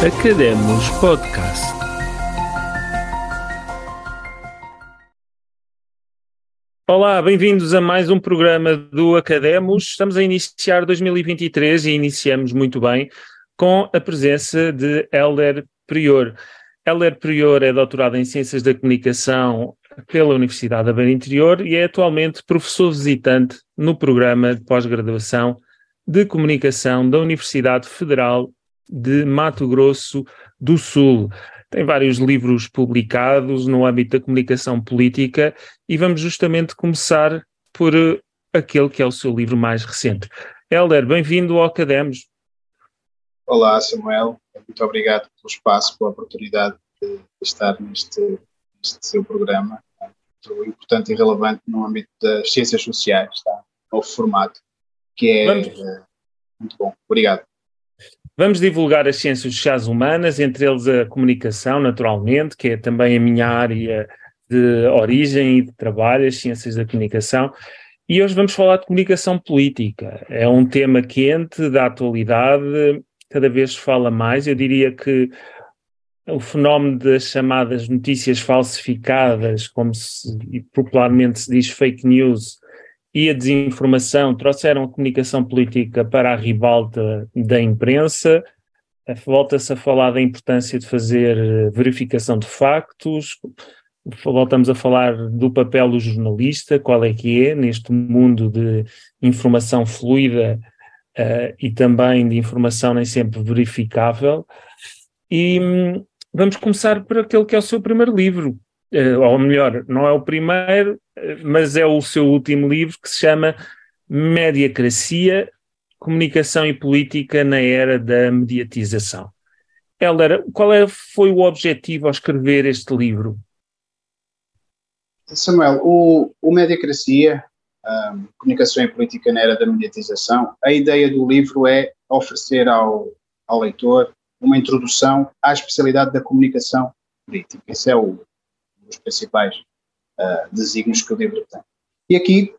Academos Podcast. Olá, bem-vindos a mais um programa do Academos. Estamos a iniciar 2023 e iniciamos muito bem com a presença de Helder Prior. Helder Prior é doutorado em Ciências da Comunicação pela Universidade da Beira Interior e é atualmente professor visitante no programa de pós-graduação de Comunicação da Universidade Federal de Mato Grosso do Sul. Tem vários livros publicados no âmbito da comunicação política e vamos justamente começar por eh, aquele que é o seu livro mais recente. Helder, bem-vindo ao Academos. Olá, Samuel. Muito obrigado pelo espaço, pela oportunidade de estar neste, neste seu programa. Muito importante e relevante no âmbito das ciências sociais, está? Novo formato, que é vamos. Eh, muito bom. Obrigado. Vamos divulgar as ciências sociais humanas, entre eles a comunicação, naturalmente, que é também a minha área de origem e de trabalho, as ciências da comunicação. E hoje vamos falar de comunicação política. É um tema quente, da atualidade, cada vez se fala mais. Eu diria que o fenómeno das chamadas notícias falsificadas, como se popularmente se diz fake news, e a desinformação trouxeram a comunicação política para a ribalta da imprensa. Volta-se a falar da importância de fazer eh, verificação de factos, voltamos a falar do papel do jornalista, qual é que é neste mundo de informação fluida uh, e também de informação nem sempre verificável. E hum, vamos começar por aquele que é o seu primeiro livro, ou melhor, não é o primeiro, mas é o seu último livro que se chama Mediacracia, Comunicação e Política na Era da Mediatização. Helder, qual é, foi o objetivo ao escrever este livro? Samuel, o, o Mediacracia, um, Comunicação e Política na Era da Mediatização, a ideia do livro é oferecer ao, ao leitor uma introdução à especialidade da comunicação política. Esse é o, dos principais uh, desígnios que o livro tem. E aqui,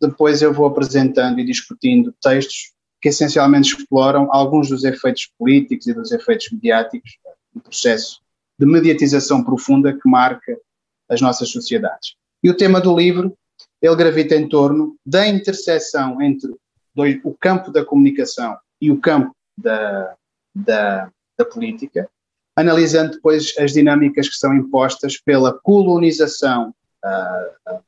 depois eu vou apresentando e discutindo textos que essencialmente exploram alguns dos efeitos políticos e dos efeitos mediáticos do processo de mediatização profunda que marca as nossas sociedades. E o tema do livro, ele gravita em torno da interseção entre o campo da comunicação e o campo da, da, da política, analisando depois as dinâmicas que são impostas pela colonização uh,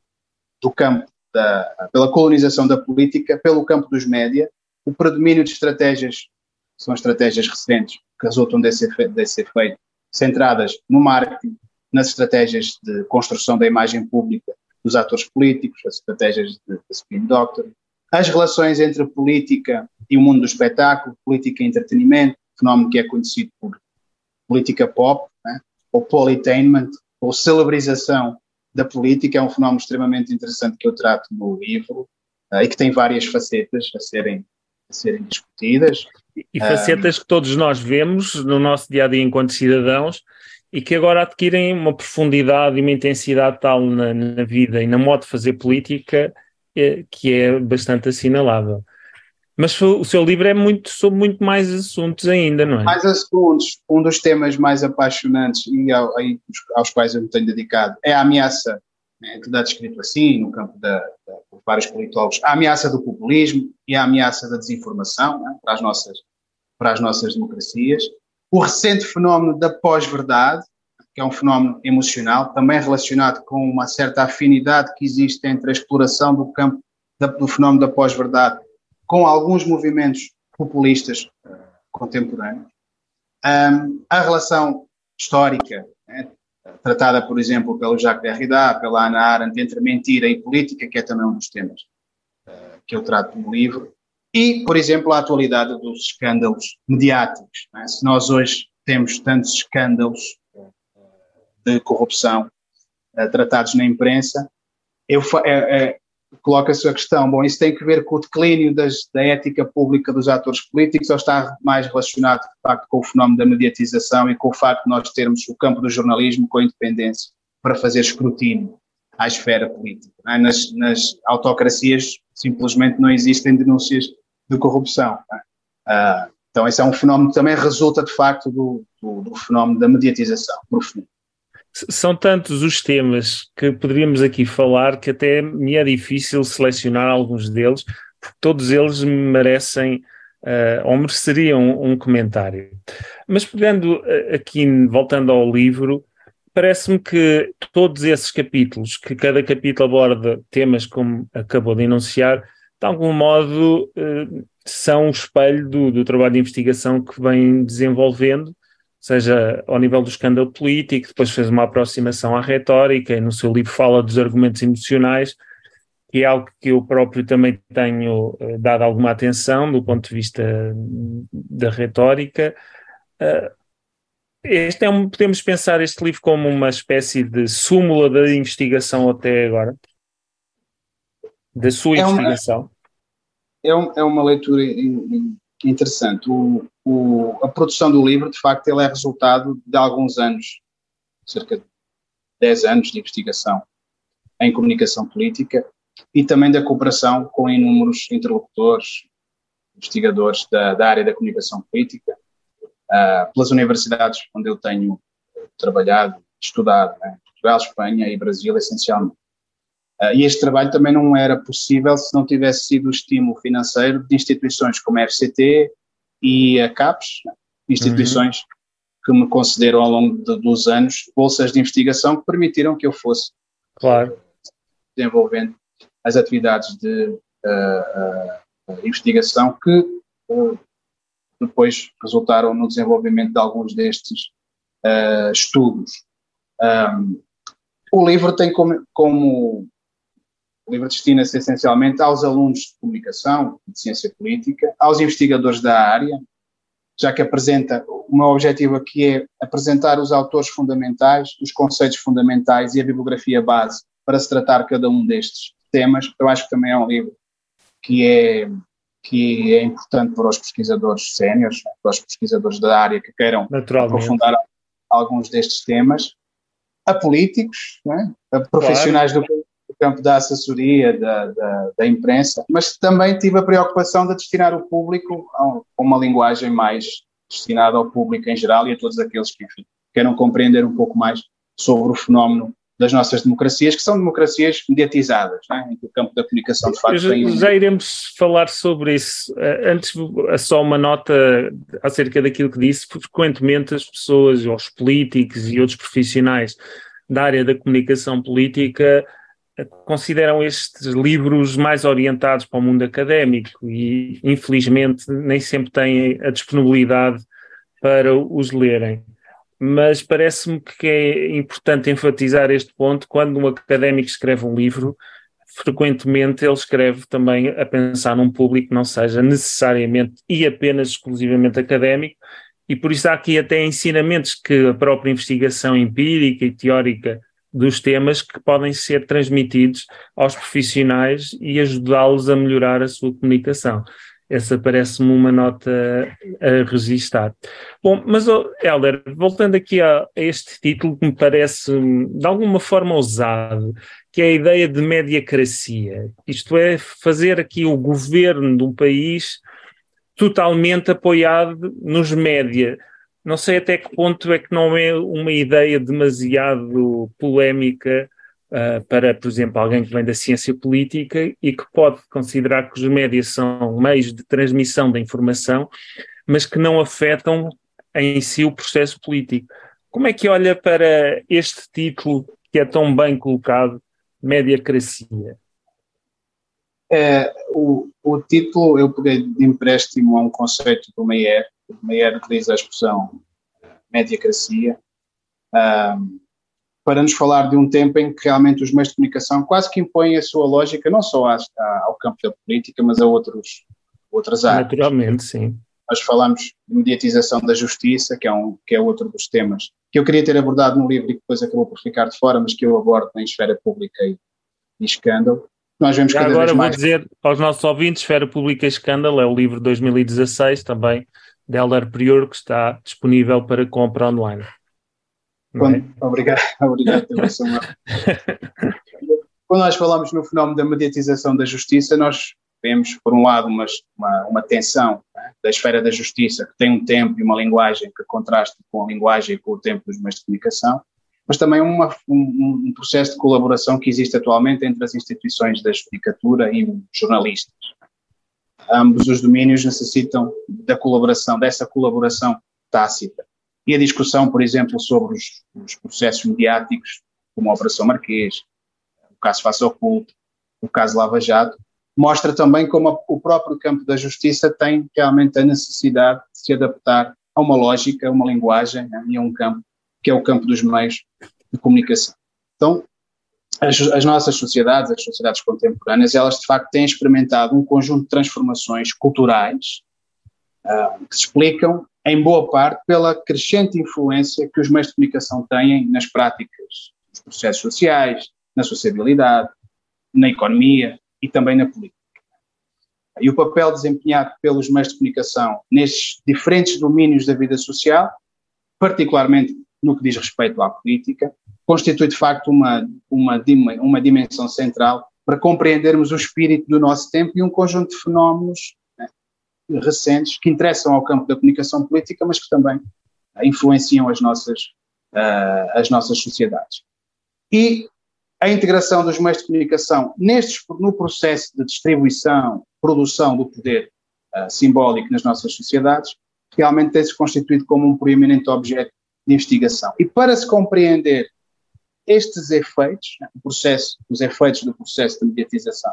do campo, da, pela colonização da política, pelo campo dos média, o predomínio de estratégias, são estratégias recentes, que resultam desse, desse efeito, centradas no marketing, nas estratégias de construção da imagem pública dos atores políticos, as estratégias de, de spin doctor, as relações entre política e o mundo do espetáculo, política e entretenimento, fenómeno que é conhecido por política pop, né? ou politainment, ou celebrização da política, é um fenómeno extremamente interessante que eu trato no livro uh, e que tem várias facetas a serem, a serem discutidas. E facetas um, que todos nós vemos no nosso dia a dia enquanto cidadãos e que agora adquirem uma profundidade e uma intensidade tal na, na vida e na modo de fazer política é, que é bastante assinalável. Mas o seu livro é muito sobre muito mais assuntos ainda, não é? Mais assuntos. Um dos temas mais apaixonantes e ao, aos quais eu me tenho dedicado é a ameaça, né, que dá descrito assim, no campo da, da, por vários politólogos, a ameaça do populismo e a ameaça da desinformação né, para, as nossas, para as nossas democracias o recente fenómeno da pós-verdade, que é um fenómeno emocional, também relacionado com uma certa afinidade que existe entre a exploração do campo da, do fenómeno da pós-verdade com alguns movimentos populistas uh, contemporâneos. Um, a relação histórica, né, tratada, por exemplo, pelo Jacques Derrida, pela Ana Arendt, entre mentira e política, que é também um dos temas uh, que eu trato no livro, e, por exemplo, a atualidade dos escândalos mediáticos. É? Se nós hoje temos tantos escândalos de corrupção uh, tratados na imprensa, eu, é, é, coloca-se a questão, bom, isso tem que ver com o declínio das, da ética pública dos atores políticos ou está mais relacionado, de facto, com o fenómeno da mediatização e com o facto de nós termos o campo do jornalismo com a independência para fazer escrutínio à esfera política. É? Nas, nas autocracias simplesmente não existem denúncias de corrupção. Uh, Então, esse é um fenómeno que também resulta, de facto, do, do, do fenómeno da mediatização profunda. São tantos os temas que poderíamos aqui falar que até me é difícil selecionar alguns deles, porque todos eles merecem uh, ou mereceriam um, comentário. Mas pegando uh, aqui, voltando ao livro, parece-me que todos esses capítulos, que cada capítulo aborda temas como acabou de enunciar, de algum modo uh, são o espelho do, do trabalho de investigação que vem desenvolvendo seja ao nível do escândalo político, depois fez uma aproximação à retórica e no seu livro fala dos argumentos emocionais, que é algo que eu próprio também tenho uh, dado alguma atenção do ponto de vista da retórica. Uh, este é um, podemos pensar este livro como uma espécie de súmula da investigação até agora? Da sua é investigação? Uma, é, um, é uma leitura interessante. O, o, a produção do livro, de facto, ele é resultado de alguns anos, cerca de 10 anos de investigação em comunicação política e também da cooperação com inúmeros interlocutores, investigadores da, da área da comunicação política, uh, pelas universidades onde eu tenho trabalhado, estudado, né? Portugal, Espanha e Brasil, essencialmente. Uh, e este trabalho também não era possível se não tivesse sido o estímulo financeiro de instituições como a FCT e a CAPES, instituições uhum. que me concederam ao longo de, dos anos bolsas de investigação que permitiram que eu fosse claro. desenvolvendo as atividades de uh, uh, investigação que depois resultaram no desenvolvimento de alguns destes estudos. Um, o livro tem como, como o livro destina-se essencialmente aos alunos de comunicação, de ciência política, aos investigadores da área, já que apresenta, o meu objetivo aqui é apresentar os autores fundamentais, os conceitos fundamentais e a bibliografia base para se tratar cada um destes temas. Eu acho que também é um livro que é, que é importante para os pesquisadores séniores, para os pesquisadores da área que queiram aprofundar alguns destes temas, a políticos, é? a profissionais claro. do campo da assessoria, da, da, da, imprensa, mas também tive a preocupação de destinar o público a uma linguagem mais destinada ao público em geral e a todos aqueles que, enfim, queiram compreender um pouco mais sobre o fenómeno das nossas democracias, que são democracias mediatizadas, né? em que o campo da comunicação de facto já, tem... Já iremos falar sobre isso. Eh, antes, só uma nota acerca daquilo que disse, frequentemente as pessoas, os políticos e outros profissionais da área da comunicação política consideram estes livros mais orientados para o mundo académico e, infelizmente, nem sempre têm a disponibilidade para os lerem. Mas parece-me que é importante enfatizar este ponto quando um académico escreve um livro, frequentemente ele escreve também a pensar num público que não seja necessariamente e apenas exclusivamente académico, e por isso há aqui até ensinamentos que a própria investigação empírica e teórica dos temas que podem ser transmitidos aos profissionais e ajudá-los a melhorar a sua comunicação. Essa parece-me uma nota a registar. Bom, mas, oh, Helder, voltando aqui a, a, este título que me parece de alguma forma ousado, que é a ideia de mediacracia. Isto é, fazer aqui o governo de um país totalmente apoiado nos média não sei até que ponto é que não é uma ideia demasiado polémica uh, para, por exemplo, alguém que vem da ciência política e que pode considerar que os médias são meios de transmissão da informação, mas que não afetam em si o processo político. Como é que olha para este título que é tão bem colocado, Mediacracia? É, o, o título eu peguei de empréstimo a um conceito do Meyer, Meyer utiliza a expressão mediacracia, um, para nos falar de um tempo em que realmente os meios de comunicação quase que impõem a sua lógica, não só ao campo da política, mas a outros, outras áreas. Naturalmente, sim. Nós falamos de mediatização da justiça, que é, um, que é outro dos temas que eu queria ter abordado no livro e que depois acabou por ficar de fora, mas que eu abordo em esfera pública e, e escândalo. Nós vemos cada agora vez mais... vou dizer aos nossos ouvintes, Esfera Pública e Escândalo é o livro de 2016 também, Deller Prior, que está disponível para compra online. Quando, é? Obrigado, obrigado Quando nós falamos no fenómeno da mediatização da justiça, nós vemos, por um lado, uma, uma, uma tensão né, da esfera da justiça, que tem um tempo e uma linguagem que contrasta com a linguagem e com o tempo dos meios de comunicação, mas também uma, um, um, processo de colaboração que existe atualmente entre as instituições da judicatura e os jornalistas. Ambos os domínios necessitam da colaboração, dessa colaboração tácita. E a discussão, por exemplo, sobre os, os processos mediáticos, como a Operação Marquês, o caso Faça Oculto, o caso Lava Jato, mostra também como a, o próprio campo da justiça tem realmente a necessidade de se adaptar a uma lógica, a uma linguagem né, e a um campo que é o campo dos meios de comunicação. Então, as, as, nossas sociedades, as sociedades contemporâneas, elas de facto têm experimentado um conjunto de transformações culturais uh, que se explicam, em boa parte, pela crescente influência que os meios de comunicação têm nas práticas dos processos sociais, na sociabilidade, na economia e também na política. E o papel desempenhado pelos meios de comunicação nestes diferentes domínios da vida social, particularmente no que diz respeito à política, constitui de facto uma, uma, uma dimensão central para compreendermos o espírito do nosso tempo e um conjunto de fenómenos né, recentes que interessam ao campo da comunicação política, mas que também influenciam as nossas, uh, as nossas sociedades. E a integração dos meios de comunicação nestes, no processo de distribuição, produção do poder uh, simbólico nas nossas sociedades, realmente tem-se constituído como um preeminente objeto de investigação. E para se compreender estes efeitos, né, o processo, os efeitos do processo de mediatização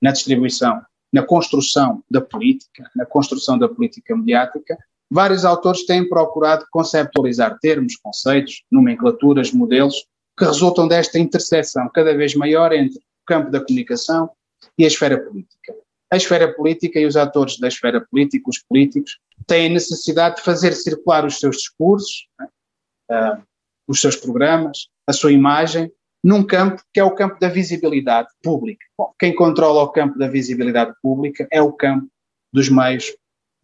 na distribuição, na construção da política, na construção da política mediática, vários autores têm procurado conceptualizar termos, conceitos, nomenclaturas, modelos que resultam desta interseção cada vez maior entre o campo da comunicação e a esfera política. A esfera política e os atores da esfera política, os políticos, têm necessidade de fazer circular os seus discursos, né, uh, os seus programas, a sua imagem, num campo que é o campo da visibilidade pública. Bom, quem controla o campo da visibilidade pública é o campo dos meios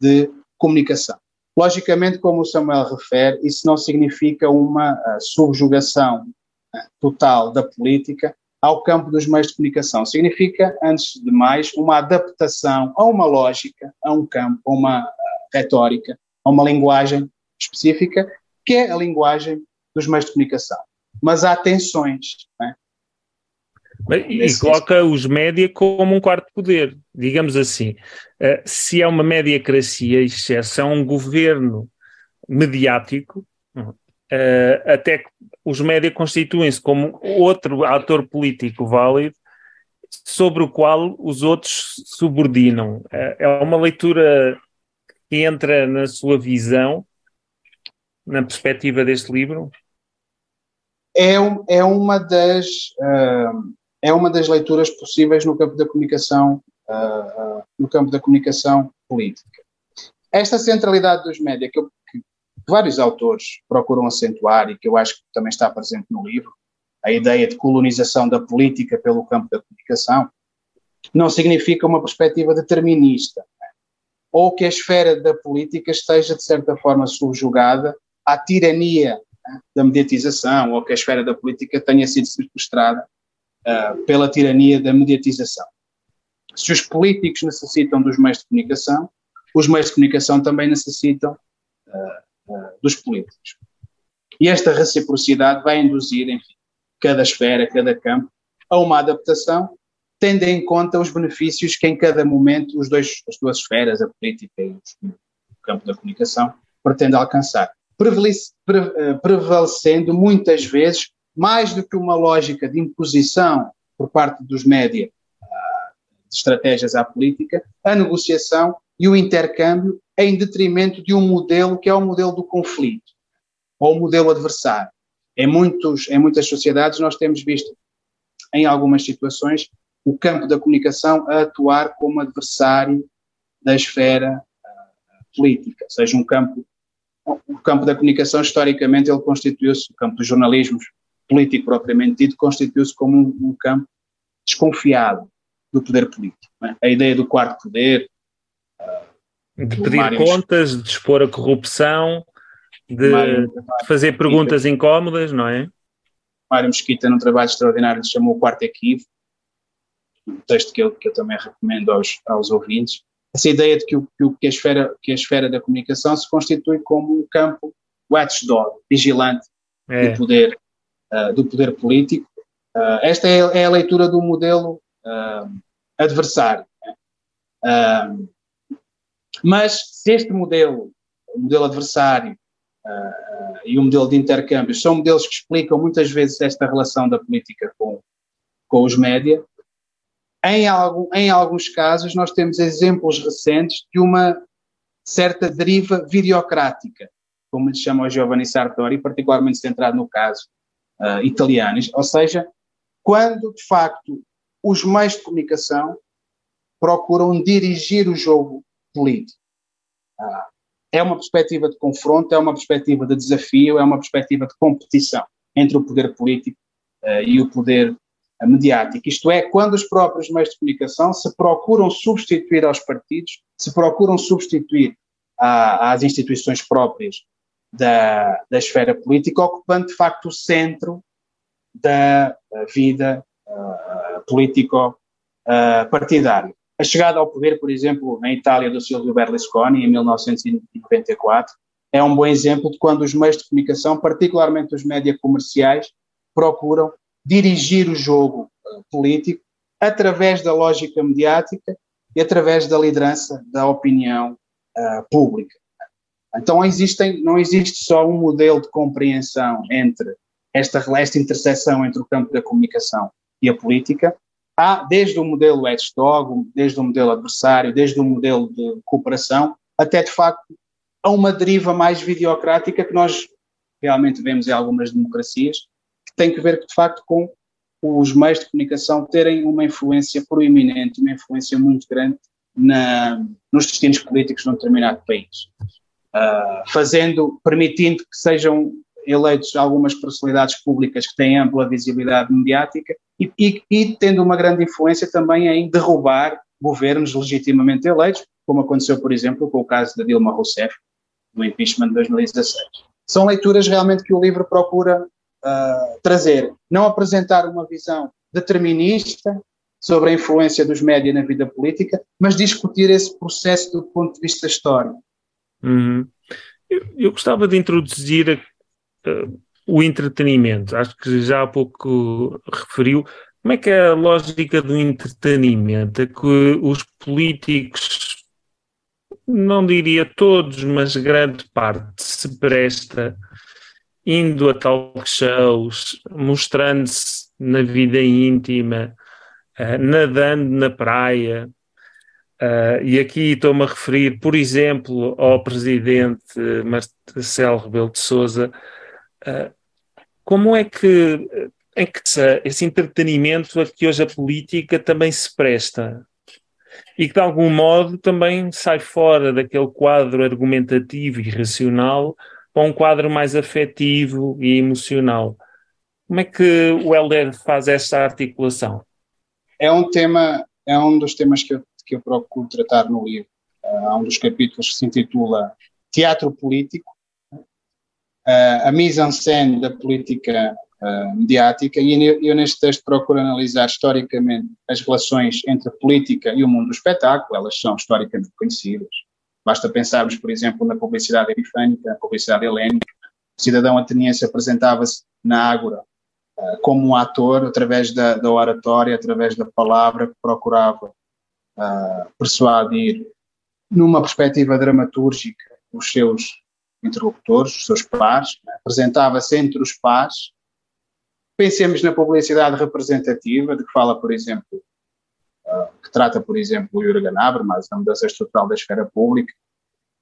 de comunicação. Logicamente, como o Samuel refere, isso não significa uma uh, subjugação uh, total da política ao campo dos meios de comunicação. Significa, antes de mais, uma adaptação a uma lógica, a um campo, a uma uh, retórica, a uma linguagem específica que é a linguagem dos meios de comunicação. Mas há tensões. É? E coloca os média como um quarto poder, digamos assim. Uh, se é uma mediacracia, exceção um governo mediático, uh, até que os média constituem-se como outro ator político válido sobre o qual os outros subordinam. Uh, é uma leitura que entra na sua visão na perspectiva deste livro? É, é, uma das, uh, é uma das leituras possíveis no campo da comunicação, uh, uh, no campo da comunicação política. Esta centralidade dos média que, que vários autores procuram acentuar e que eu acho que também está presente no livro, a ideia de colonização da política pelo campo da comunicação, não significa uma perspectiva determinista, né? ou que a esfera da política esteja, de certa forma, subjugada à tirania da mediatização ou que a esfera da política tenha sido sequestrada uh, pela tirania da mediatização. Se os políticos necessitam dos meios de comunicação, os meios de comunicação também necessitam uh, uh, dos políticos. E esta reciprocidade vai induzir, enfim, cada esfera, cada campo, a uma adaptação, tendo em conta os benefícios que em cada momento os dois, as duas esferas, a política e o campo da comunicação, pretendem alcançar. Eh, prevalecendo muitas vezes, mais do que uma lógica de imposição por parte dos média ah, de estratégias à política, a negociação e o intercâmbio em detrimento de um modelo que é o modelo do conflito, ou o modelo adversário. Em, muitos, em muitas sociedades nós temos visto, em algumas situações, o campo da comunicação a atuar como adversário da esfera uh, política, seja um campo o campo da comunicação, historicamente, ele constituiu-se, o campo do jornalismo político propriamente dito, constituiu-se como um, um, campo desconfiado do poder político. É? A ideia do quarto poder. Uh, de pedir Mário contas, de expor a corrupção, de, Mário, de fazer perguntas Mesquita, incómodas, não é? Mário Mesquita, num trabalho extraordinário, chamou o quarto equívoco. um texto que eu, que eu também recomendo aos, aos ouvintes, essa ideia de que, o, que, a esfera, que a esfera da comunicação se constitui como um campo watchdog, vigilante é. do, poder, uh, do poder político. Uh, esta é, é, a leitura do modelo uh, adversário. Né? mas se este modelo, o modelo adversário e o modelo de intercâmbio são modelos que explicam muitas vezes esta relação da política com, com os média, em, em alguns casos, nós temos exemplos recentes de uma certa deriva videocrática, como lhe chama o Giovanni Sartori, particularmente centrado no caso uh, italiano. Ou seja, quando, de facto, os meios de comunicação procuram dirigir o jogo político. Uh, é uma perspectiva de confronto, é uma perspectiva de desafio, é uma perspectiva de competição entre o poder político uh, e o poder mediática, isto é, quando os próprios meios de comunicação se procuram substituir aos partidos, se procuram substituir a, às instituições próprias da, da esfera política, ocupando de facto o centro da vida uh, político-partidária. a chegada ao poder, por exemplo, na Itália do Silvio Berlusconi, em 1994, é um bom exemplo de quando os meios de comunicação, particularmente os média comerciais, procuram dirigir o jogo político através da lógica mediática e através da liderança da opinião uh, pública. Então existem, não existe só um modelo de compreensão entre esta, esta interseção entre o campo da comunicação e a política, há desde o modelo Edstog, desde o modelo adversário, desde o modelo de cooperação, até de facto a uma deriva mais videocrática que nós realmente vemos em algumas democracias, tem que ver, de facto, com os meios de comunicação terem uma influência proeminente, uma influência muito grande na, nos destinos políticos de um determinado país. Uh, fazendo, permitindo que sejam eleitos algumas personalidades públicas que têm ampla visibilidade mediática e, e, e, tendo uma grande influência também em derrubar governos legitimamente eleitos, como aconteceu, por exemplo, com o caso da Dilma Rousseff, no impeachment de 2016. São leituras realmente que o livro procura uh, trazer, não apresentar uma visão determinista sobre a influência dos médias na vida política, mas discutir esse processo do ponto de vista histórico. Uhum. Eu, eu, gostava de introduzir uh, o entretenimento. Acho que já há pouco referiu. Como é que é a lógica do entretenimento? É que os políticos, não diria todos, mas grande parte, se presta indo a talk shows, mostrando-se na vida íntima, uh, nadando na praia. Uh, e aqui estou-me a referir, por exemplo, ao presidente Marcelo Rebelo de Souza. Uh, como é que, em que esse entretenimento a que hoje a política também se presta? E que de algum modo também sai fora daquele quadro argumentativo e racional para um quadro mais afetivo e emocional. Como é que o Helder faz esta articulação? É um tema, é um dos temas que eu, que eu procuro tratar no livro. Uh, há um dos capítulos que se intitula Teatro Político, uh, a mise-en-scène da política uh, mediática, e eu, neste texto procuro analisar historicamente as relações entre a política e o mundo do espetáculo, elas são historicamente conhecidas. Basta pensarmos, por exemplo, na publicidade epifânica, na publicidade helénica. O cidadão ateniense apresentava-se na Ágora uh, como um ator através da, da, oratória, através da palavra, que procurava uh, persuadir, numa perspectiva dramatúrgica, os seus interlocutores, os seus pares, né? apresentava-se entre os pares. Pensemos na publicidade representativa, de que fala, por exemplo, que trata, por exemplo, o Jürgen Habermas, a mudança estrutural da esfera pública,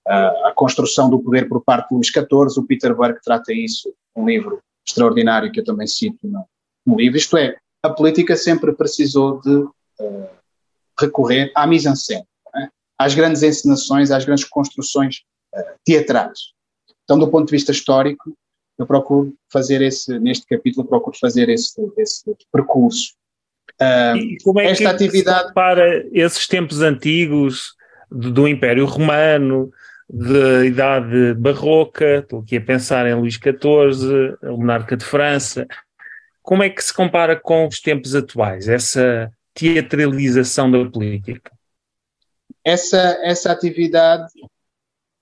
a construção do poder por parte de Luís XIV, o Peter Burke trata isso, um livro extraordinário que eu também cito no, no livro, isto é, a política sempre precisou de uh, recorrer à mise-en-scène, é? às grandes encenações, às grandes construções uh, teatrais. Então, do ponto de vista histórico, eu procuro fazer esse, neste capítulo, procuro fazer esse, esse percurso Uh, e como é esta que atividade para esses tempos antigos do, do Império Romano, da idade barroca, estou aqui a pensar em Luís XIV, o monarca de França. Como é que se compara com os tempos atuais? Essa teatralização da política? Essa, essa atividade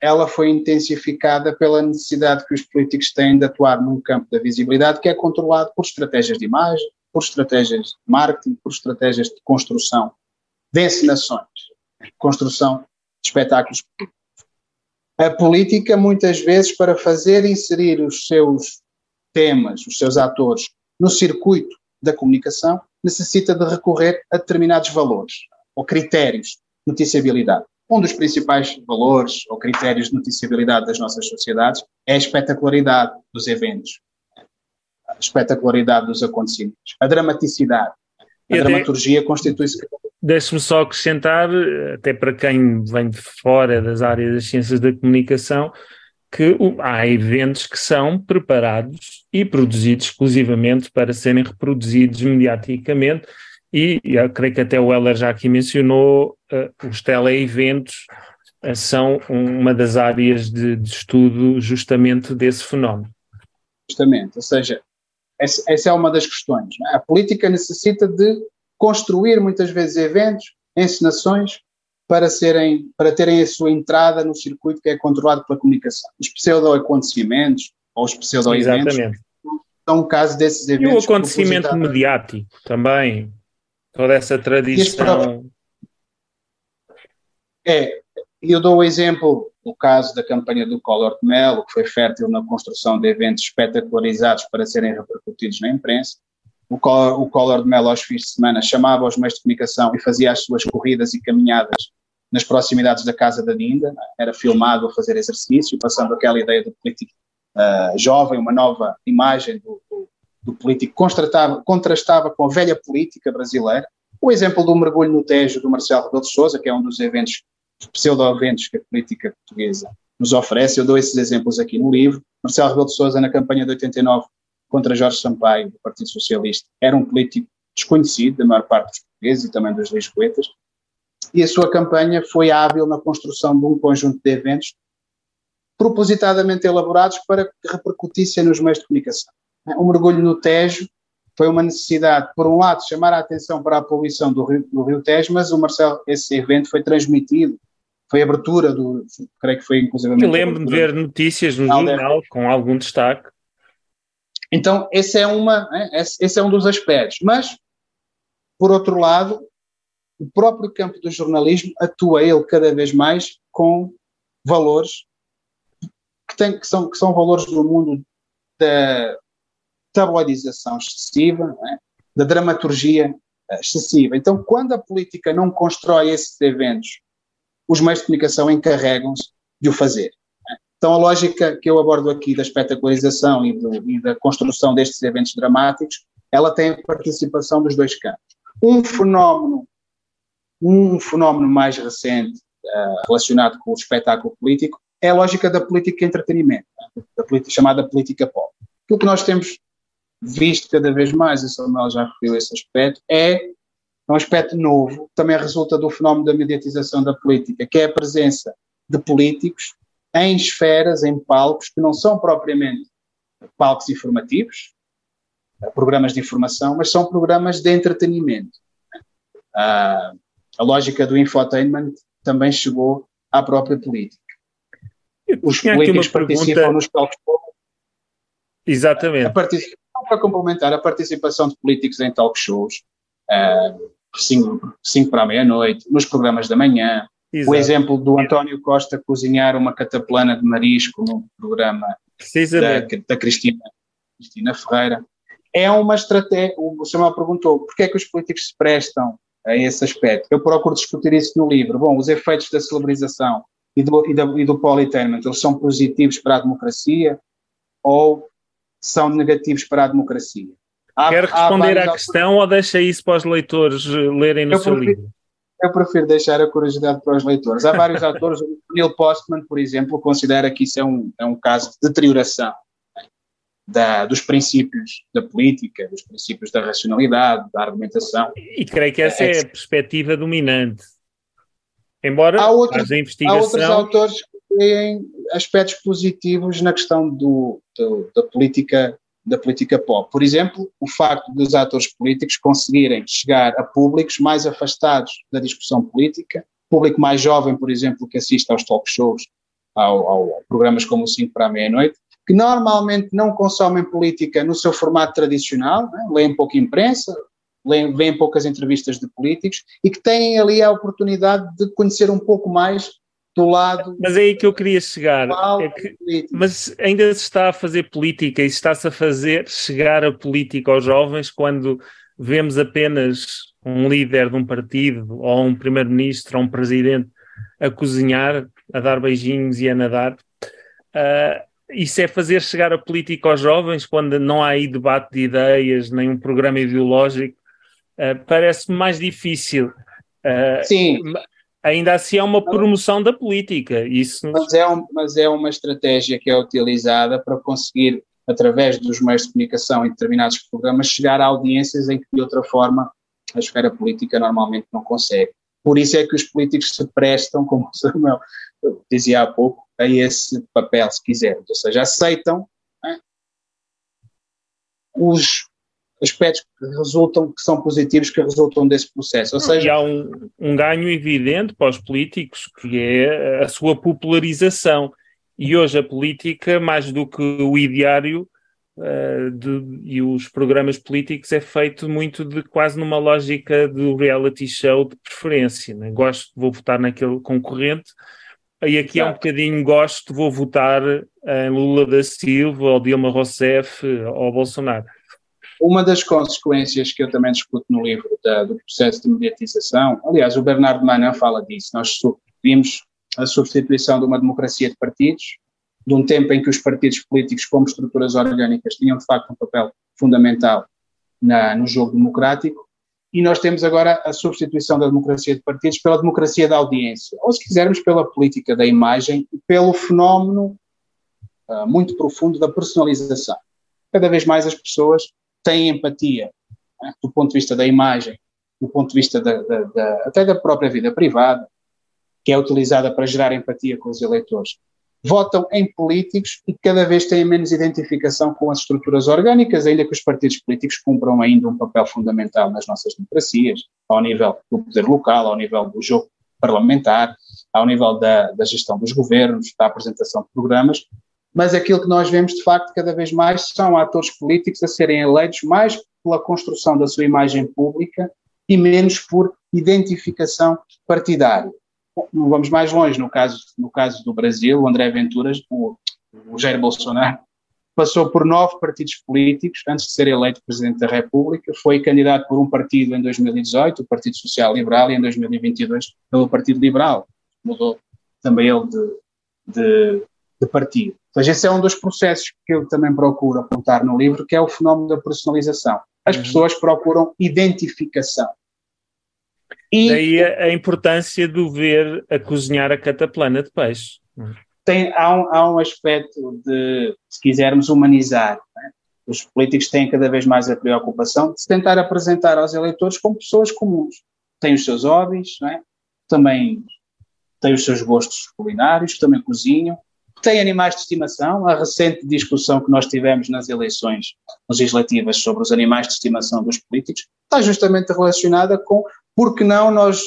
ela foi intensificada pela necessidade que os políticos têm de atuar num campo da visibilidade que é controlado por estratégias de imagem, por estratégias de marketing, por estratégias de construção de encenações, construção de espetáculos A política, muitas vezes, para fazer inserir os seus temas, os seus atores, no circuito da comunicação, necessita de recorrer a determinados valores ou critérios de noticiabilidade. Um dos principais valores ou critérios de noticiabilidade das nossas sociedades é a espetacularidade dos eventos, espetacularidade dos acontecimentos, a dramaticidade. A dramaturgia constitui-se. Deixe-me só acrescentar, até para quem vem de fora das áreas das ciências da comunicação, que há eventos que são preparados e produzidos exclusivamente para serem reproduzidos mediaticamente, e eu creio que até o Heller já aqui mencionou, uh, os teleeventos uh, são uma das áreas de, de, estudo justamente desse fenómeno. Justamente, ou seja, essa, essa é uma das questões. É? A política necessita de construir muitas vezes eventos, encenações, para, serem, para terem a sua entrada no circuito que é controlado pela comunicação. Os pseudo-acontecimentos ou os pseudo-eventos são um caso desses eventos. E o acontecimento mediático também, toda essa tradição. É, eu dou o exemplo do caso da campanha do Collor de Mello, que foi fértil na construção de eventos espetacularizados para serem repercutidos na imprensa. O Collor, o Collor de Mello, aos fins de semana, chamava os meios de comunicação e fazia as suas corridas e caminhadas nas proximidades da casa da Dinda, era filmado a fazer exercício, passando aquela ideia do político uh, jovem, uma nova imagem do, do, político, contrastava, com a velha política brasileira. O exemplo do mergulho no Tejo do Marcelo Rebelo de que é um dos eventos, pseudo-eventos que a política portuguesa nos oferece, eu dou esses exemplos aqui no livro. Marcelo Rebelo de Sousa, na campanha de 89 contra Jorge Sampaio, do Partido Socialista, era um político desconhecido da maior parte dos portugueses e também dos lisboetas, e a sua campanha foi hábil na construção de um conjunto de eventos propositadamente elaborados para que repercutissem nos meios de comunicação. O mergulho no Tejo foi uma necessidade, por um lado, chamar a atenção para a poluição do Rio, do Rio Tejo, mas o Marcelo, esse evento foi transmitido, foi abertura do, creio que foi inclusive... Eu lembro de ver notícias no jornal com algum destaque. Então, esse é, uma, é, esse é um dos aspectos. Mas, por outro lado, o próprio campo do jornalismo atua ele cada vez mais com valores que, tem, que, são, que são valores do mundo da tabloidização excessiva, é? da dramaturgia excessiva. Então, quando a política não constrói esses eventos, os meios de comunicação encarregam-se de o fazer. Então, a lógica que eu abordo aqui da espetacularização e, do, e da construção destes eventos dramáticos, ela tem a participação dos dois campos. Um fenómeno um fenómeno mais recente uh, relacionado com o espetáculo político é a lógica da política de entretenimento, da política, chamada política pop. O que nós temos visto cada vez mais, e Samuel já referiu esse aspecto, é um aspecto novo, também resulta do fenómeno da mediatização da política, que é a presença de políticos em esferas, em palcos, que não são propriamente palcos informativos, programas de informação, mas são programas de entretenimento. Uh, a lógica do infotainment também chegou à própria política. Os políticos participam nos palcos Exatamente. para complementar, a participação de políticos em talk shows, uh, cinco, cinco para a meia-noite, nos programas da manhã, Exato. o exemplo do António Costa cozinhar uma cataplana de marisco no programa da, da Cristina, Cristina Ferreira, é uma estratégia, o Samuel perguntou, porquê é que os políticos se prestam a esse aspecto. Eu procuro discutir isso no livro. Bom, os efeitos da celebrização e do, e do, e do eles são positivos para a democracia ou são negativos para a democracia? Há, Quer responder à questão ou deixa isso para os leitores lerem no eu seu prefiro, livro? Eu prefiro deixar a curiosidade para os leitores. Há vários autores, o Neil Postman, por exemplo, considera que isso é um, é um caso de deterioração da, dos princípios da política, dos princípios da racionalidade, da argumentação. E creio que essa é, é a perspectiva dominante. Embora há outros, investigação... há outros autores que têm aspectos positivos na questão do, do, da política da política pop. Por exemplo, o facto dos atores políticos conseguirem chegar a públicos mais afastados da discussão política, público mais jovem, por exemplo, que assiste aos talk shows, ao, ao programas como o 5 para a meia-noite, que normalmente não consomem política no seu formato tradicional, né? leem pouca imprensa, leem, veem poucas entrevistas de políticos e que têm ali a oportunidade de conhecer um pouco mais do lado. Mas é aí que eu queria chegar. É que, mas ainda se está a fazer política e está-se a fazer chegar a política aos jovens quando vemos apenas um líder de um partido ou um primeiro-ministro ou um presidente a cozinhar, a dar beijinhos e a nadar. Uh, isso é fazer chegar a política aos jovens quando não há aí debate de ideias, nem um programa ideológico. Uh, Parece-me mais difícil. Uh, Sim ainda assim é uma promoção da política. Isso... Mas, é um, mas é uma estratégia que é utilizada para conseguir, através dos meios de comunicação e determinados programas, chegar a audiências em que de outra forma a esfera política normalmente não consegue. Por isso é que os políticos se prestam, como o Samuel dizia há pouco, a esse papel, se quisermos, ou seja, aceitam né, os, aspectos que resultam, que são positivos, que resultam desse processo. Ou seja, e há um, um ganho evidente para os políticos, que é a sua popularização. E hoje a política, mais do que o ideário uh, de, e os programas políticos, é feito muito de quase numa lógica do reality show de preferência. Né? Gosto, vou votar naquele concorrente, e aqui Exato. é um bocadinho gosto, vou votar em Lula da Silva, ou Dilma Rousseff, ou Bolsonaro. Uma das consequências que eu também discuto no livro da, do processo de mediatização, aliás, o Bernardo Manan fala disso, nós vimos a substituição de uma democracia de partidos, de um tempo em que os partidos políticos, como estruturas orgânicas, tinham de facto um papel fundamental na, no jogo democrático, e nós temos agora a substituição da democracia de partidos pela democracia da audiência, ou se quisermos, pela política da imagem e pelo fenómeno uh, muito profundo da personalização. Cada vez mais as pessoas têm empatia né, do ponto de vista da imagem, do ponto de vista da, da, da, até da própria vida privada, que é utilizada para gerar empatia com os eleitores. Votam em políticos e cada vez têm menos identificação com as estruturas orgânicas, ainda que os partidos políticos cumpram ainda um papel fundamental nas nossas democracias, ao nível do poder local, ao nível do jogo parlamentar, ao nível da, da gestão dos governos, da apresentação de programas, mas aquilo que nós vemos de facto cada vez mais são atores políticos a serem eleitos mais pela construção da sua imagem pública e menos por identificação partidária. vamos mais longe, no caso, no caso do Brasil, o André Ventura, o, o Jair Bolsonaro, passou por nove partidos políticos antes de ser eleito Presidente da República, foi candidato por um partido em 2018, o Partido Social Liberal, e em 2022 pelo Partido Liberal. Mudou também ele de, de, de partido. Ou seja, esse é um dos processos que eu também procuro apontar no livro, que é o fenómeno da personalização. As uhum. pessoas procuram identificação. E Daí a, importância do ver a cozinhar a cataplana de peixe. Tem, há, um, há um aspecto de, se quisermos, humanizar. Né? Os políticos têm cada vez mais a preocupação de se tentar apresentar aos eleitores como pessoas comuns. Têm os seus hobbies, é? também têm os seus gostos culinários, também cozinham, tem animais de estimação. A recente discussão que nós tivemos nas eleições legislativas sobre os animais de estimação dos políticos está justamente relacionada com por que não nós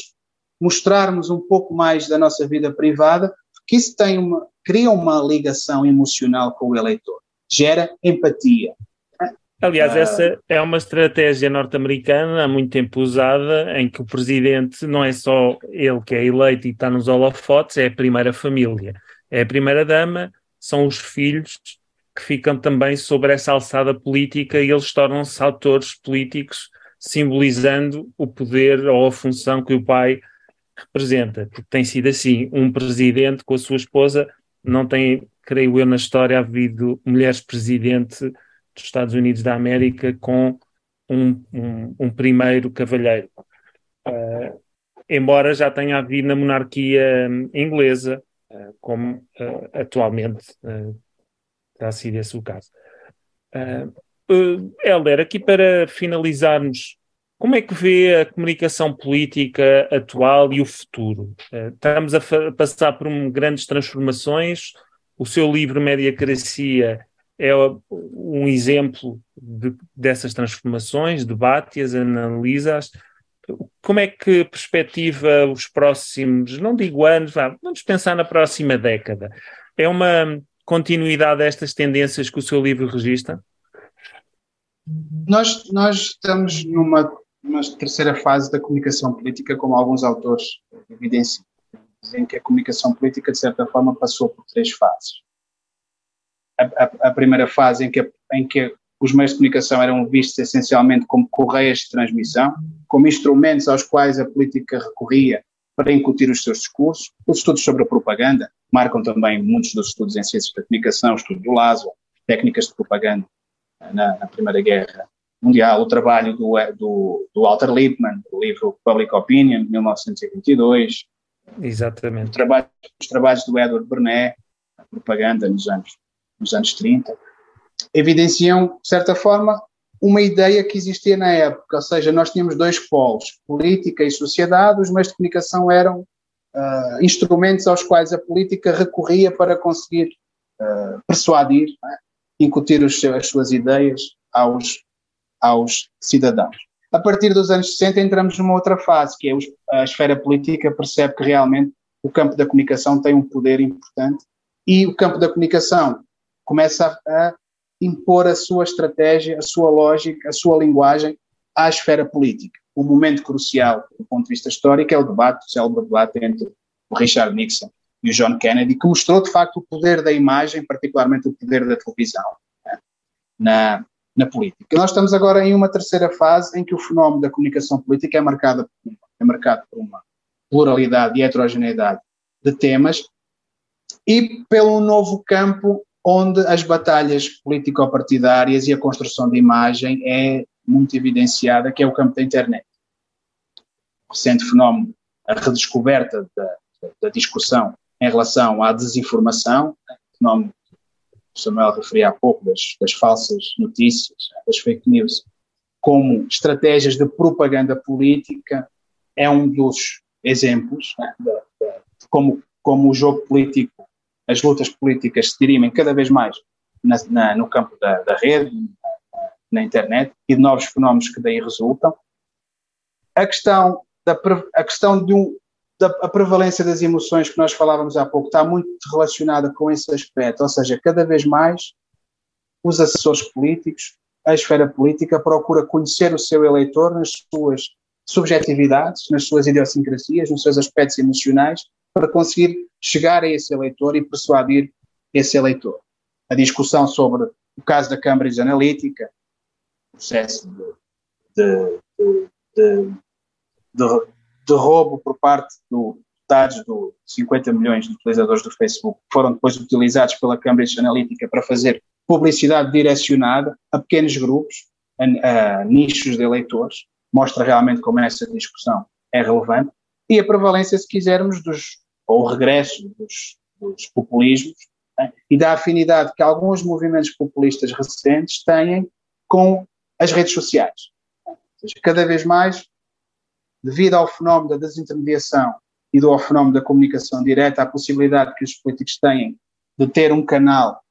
mostrarmos um pouco mais da nossa vida privada, porque isso tem uma, cria uma ligação emocional com o eleitor, gera empatia. Aliás, ah. essa é uma estratégia norte-americana há muito tempo usada, em que o presidente não é só ele que é eleito e está nos holofotes, é a primeira família é a primeira-dama, são os filhos que ficam também sobre essa alçada política e eles tornam-se autores políticos, simbolizando o poder ou a função que o pai representa. Porque tem sido assim: um presidente com a sua esposa não tem, creio eu, na história havido mulheres presidente dos Estados Unidos da América com um, um, um primeiro cavalheiro. Uh, embora já tenha havido na monarquia inglesa eh, como uh, atualmente uh, terá sido esse o caso. Uh, Helder, aqui para finalizarmos, como é que vê a comunicação política atual e o futuro? estamos a passar por um, grandes transformações. O seu livro Mediacracia é um exemplo de, dessas transformações, debate-as, analisa-as. Como é que perspectiva os próximos, não digo anos, vamos pensar na próxima década? É uma continuidade destas tendências que o seu livro registra? Nós, nós estamos numa, numa terceira fase da comunicação política, como alguns autores evidenciam, em que a comunicação política, de certa forma, passou por três fases. A, a, a primeira fase em que, em que os meios de comunicação eram vistos essencialmente como correias de transmissão, como instrumentos aos quais a política recorria para incutir os seus discursos. Os estudos sobre a propaganda marcam também muitos dos estudos em ciências da comunicação, o estudo do Lazo, técnicas de propaganda na, na, Primeira Guerra Mundial, o trabalho do, do, do Walter Lippmann, o livro Public Opinion, de 1922. Exatamente. Trabalho, os trabalhos do Edward Bernet, a propaganda nos anos, nos anos 30, evidenciam, de certa forma, uma ideia que existia na época, ou seja, nós tínhamos dois polos, política e sociedade, os meios de comunicação eram uh, instrumentos aos quais a política recorria para conseguir uh, persuadir, é? incutir os, as suas ideias aos, aos cidadãos. A partir dos anos 60 entramos numa outra fase, que é a esfera política percebe que realmente o campo da comunicação tem um poder importante e o campo da comunicação começa a, a impor a sua estratégia, a sua lógica, a sua linguagem à esfera política. O momento crucial, do ponto de vista histórico, é o debate, o célebre debate entre o Richard Nixon e o John Kennedy, que mostrou de facto o poder da imagem, particularmente o poder da televisão, né, na, na política. Nós estamos agora em uma terceira fase em que o fenómeno da comunicação política é marcado, é marcado por uma pluralidade e heterogeneidade de temas e pelo novo campo onde as batalhas político-partidárias e a construção de imagem é muito evidenciada, que é o campo da internet. O recente fenómeno, a redescoberta da, da discussão em relação à desinformação, fenómeno que o Samuel referia há pouco, das, das falsas notícias, das fake news, como estratégias de propaganda política, é um dos exemplos né, de, de, de como, como o jogo político as lutas políticas se dirimem cada vez mais na, na, no campo da, da rede, na, na, internet, e de novos fenómenos que daí resultam. A questão, da, a questão de um, da a prevalência das emoções que nós falávamos há pouco está muito relacionada com esse aspecto, ou seja, cada vez mais os assessores políticos, a esfera política procura conhecer o seu eleitor nas suas subjetividades, nas suas idiosincrasias, nos seus aspectos emocionais, para conseguir chegar a esse eleitor e persuadir esse eleitor. A discussão sobre o caso da Cambridge Analytica, o processo de, de, de, de, roubo por parte dos dados dos 50 milhões de utilizadores do Facebook, que foram depois utilizados pela Cambridge Analytica para fazer publicidade direcionada a pequenos grupos, a, a nichos de eleitores, mostra realmente como essa discussão é relevante, e a prevalência, se quisermos, dos, ou o regresso dos, dos populismos né, e da afinidade que alguns movimentos populistas recentes têm com as redes sociais. Ou seja, cada vez mais, devido ao fenómeno da desintermediação e do fenómeno da comunicação direta, a possibilidade que os políticos têm de ter um canal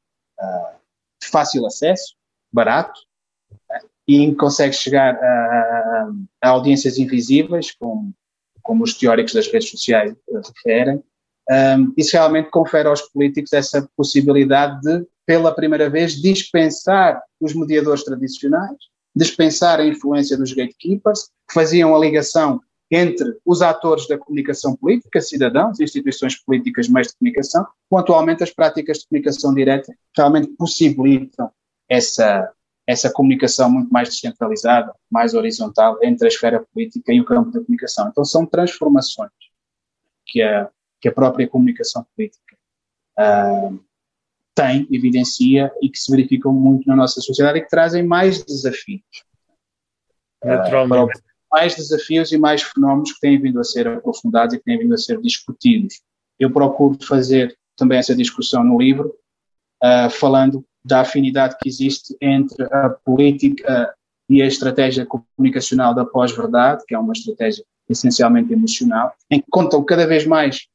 uh, de fácil acesso, barato, né, e consegue chegar a, a audiências invisíveis, como como os teóricos das redes sociais referem, um, isso realmente confere aos políticos essa possibilidade de, pela primeira vez, dispensar os mediadores tradicionais, dispensar a influência dos gatekeepers, que faziam a ligação entre os atores da comunicação política, cidadãos, instituições políticas, meios de comunicação, atualmente as práticas de comunicação direta realmente possibilitam essa, essa comunicação muito mais descentralizada, mais horizontal entre a esfera política e o campo da comunicação. Então são transformações que a, que a própria comunicação política uh, tem, evidencia e que se verificam muito na nossa sociedade e que trazem mais desafios. Naturalmente. Uh, mais desafios e mais fenómenos que têm vindo a ser aprofundados e que têm vindo a ser discutidos. Eu procuro fazer também essa discussão no livro, uh, falando da afinidade que existe entre a política e a estratégia comunicacional da pós-verdade, que é uma estratégia essencialmente emocional, em que contam cada vez mais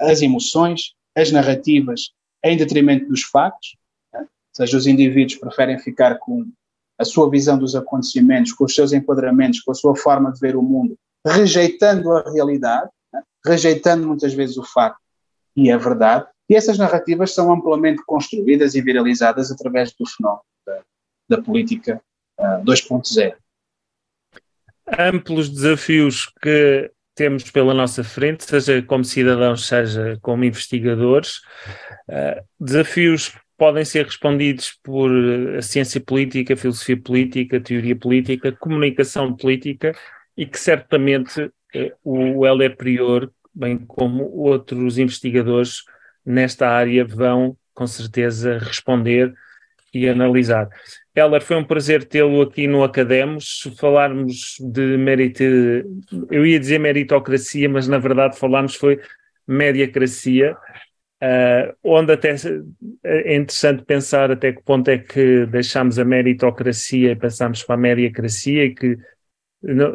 as emoções, as narrativas, em detrimento dos factos. Né? Ou seja, os indivíduos preferem ficar com a sua visão dos acontecimentos, com os seus enquadramentos, com a sua forma de ver o mundo, rejeitando a realidade, né? rejeitando muitas vezes o facto e a verdade, e essas narrativas são amplamente construídas e viralizadas através do fenómeno da, da política uh, ah, 2.0. Amplos desafios que temos pela nossa frente, seja como cidadãos, seja como investigadores, uh, desafios podem ser respondidos por a ciência política, a filosofia política, a teoria política, a comunicação política e que certamente eh, o Heller Prior, bem como outros investigadores nesta área, vão com certeza responder e analisar. Heller, foi um prazer tê-lo aqui no Academos, falarmos de mérito, eu ia dizer meritocracia, mas na verdade falámos foi mediacracia, Uh, onde até é interessante pensar até que ponto é que deixamos a meritocracia e passamos para a mediacracia e que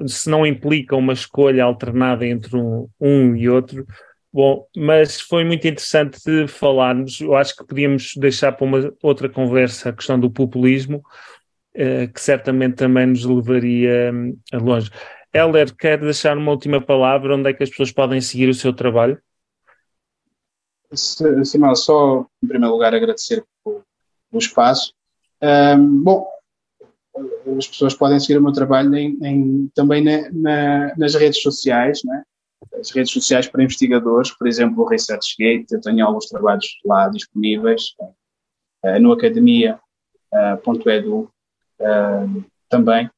se não implica uma escolha alternada entre um, um e outro. Bom, mas foi muito interessante falarmos. Eu acho que podíamos deixar para uma outra conversa a questão do populismo, uh, que certamente também nos levaria um, longe. Heller, quer deixar uma última palavra? Onde é que as pessoas podem seguir o seu trabalho? Samuel, só em primeiro lugar agradecer o espaço. Um, bom, as pessoas podem seguir o meu trabalho em, em, também na, na, nas redes sociais, né? As redes sociais para investigadores, por exemplo, o ResearchGate, eu tenho alguns trabalhos lá disponíveis, uh, no academia.edu uh, uh, também.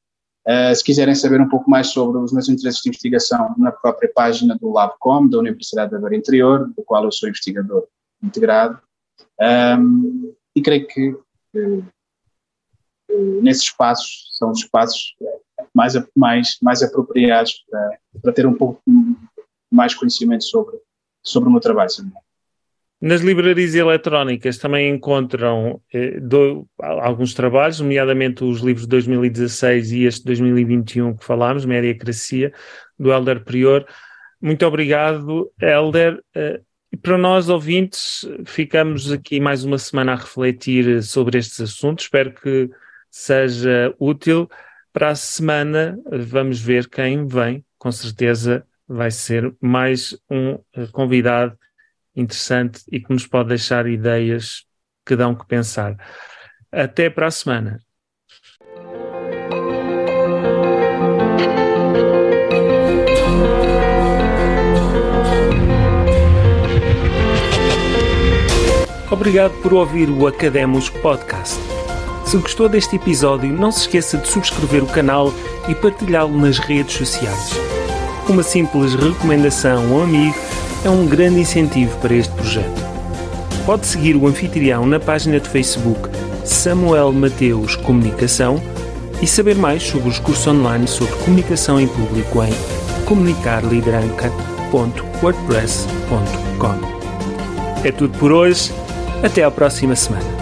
Uh, se quiserem saber um pouco mais sobre os meus interesses de investigação, na própria página do LabCom, da Universidade da Beira Interior, do qual eu sou investigador integrado, um, e creio que nesses espaços são os espaços mais, mais, mais apropriados para, para ter um pouco mais conhecimento sobre, sobre o meu trabalho. Nas livrarias eletrónicas também encontram eh, do, alguns trabalhos, nomeadamente os livros de 2016 e este de 2021 que falámos, Mediacracia, do Helder Prior. Muito obrigado, Helder. Eh, e para nós, ouvintes, ficamos aqui mais uma semana a refletir sobre estes assuntos. Espero que seja útil. Para a semana, vamos ver quem vem. Com certeza vai ser mais um eh, convidado interessante e que nos pode deixar ideias que dão que pensar. Até para a semana. Obrigado por ouvir o Academos Podcast. Se gostou deste episódio, não se esqueça de subscrever o canal e partilhá-lo nas redes sociais. Uma simples recomendação a um amigo é um grande incentivo para este projeto. Pode seguir o anfitrião na página de Facebook Samuel Mateus Comunicação e saber mais sobre os cursos online sobre comunicação em público em comunicarlideranca.wordpress.com. É tudo por hoje. Até à próxima semana.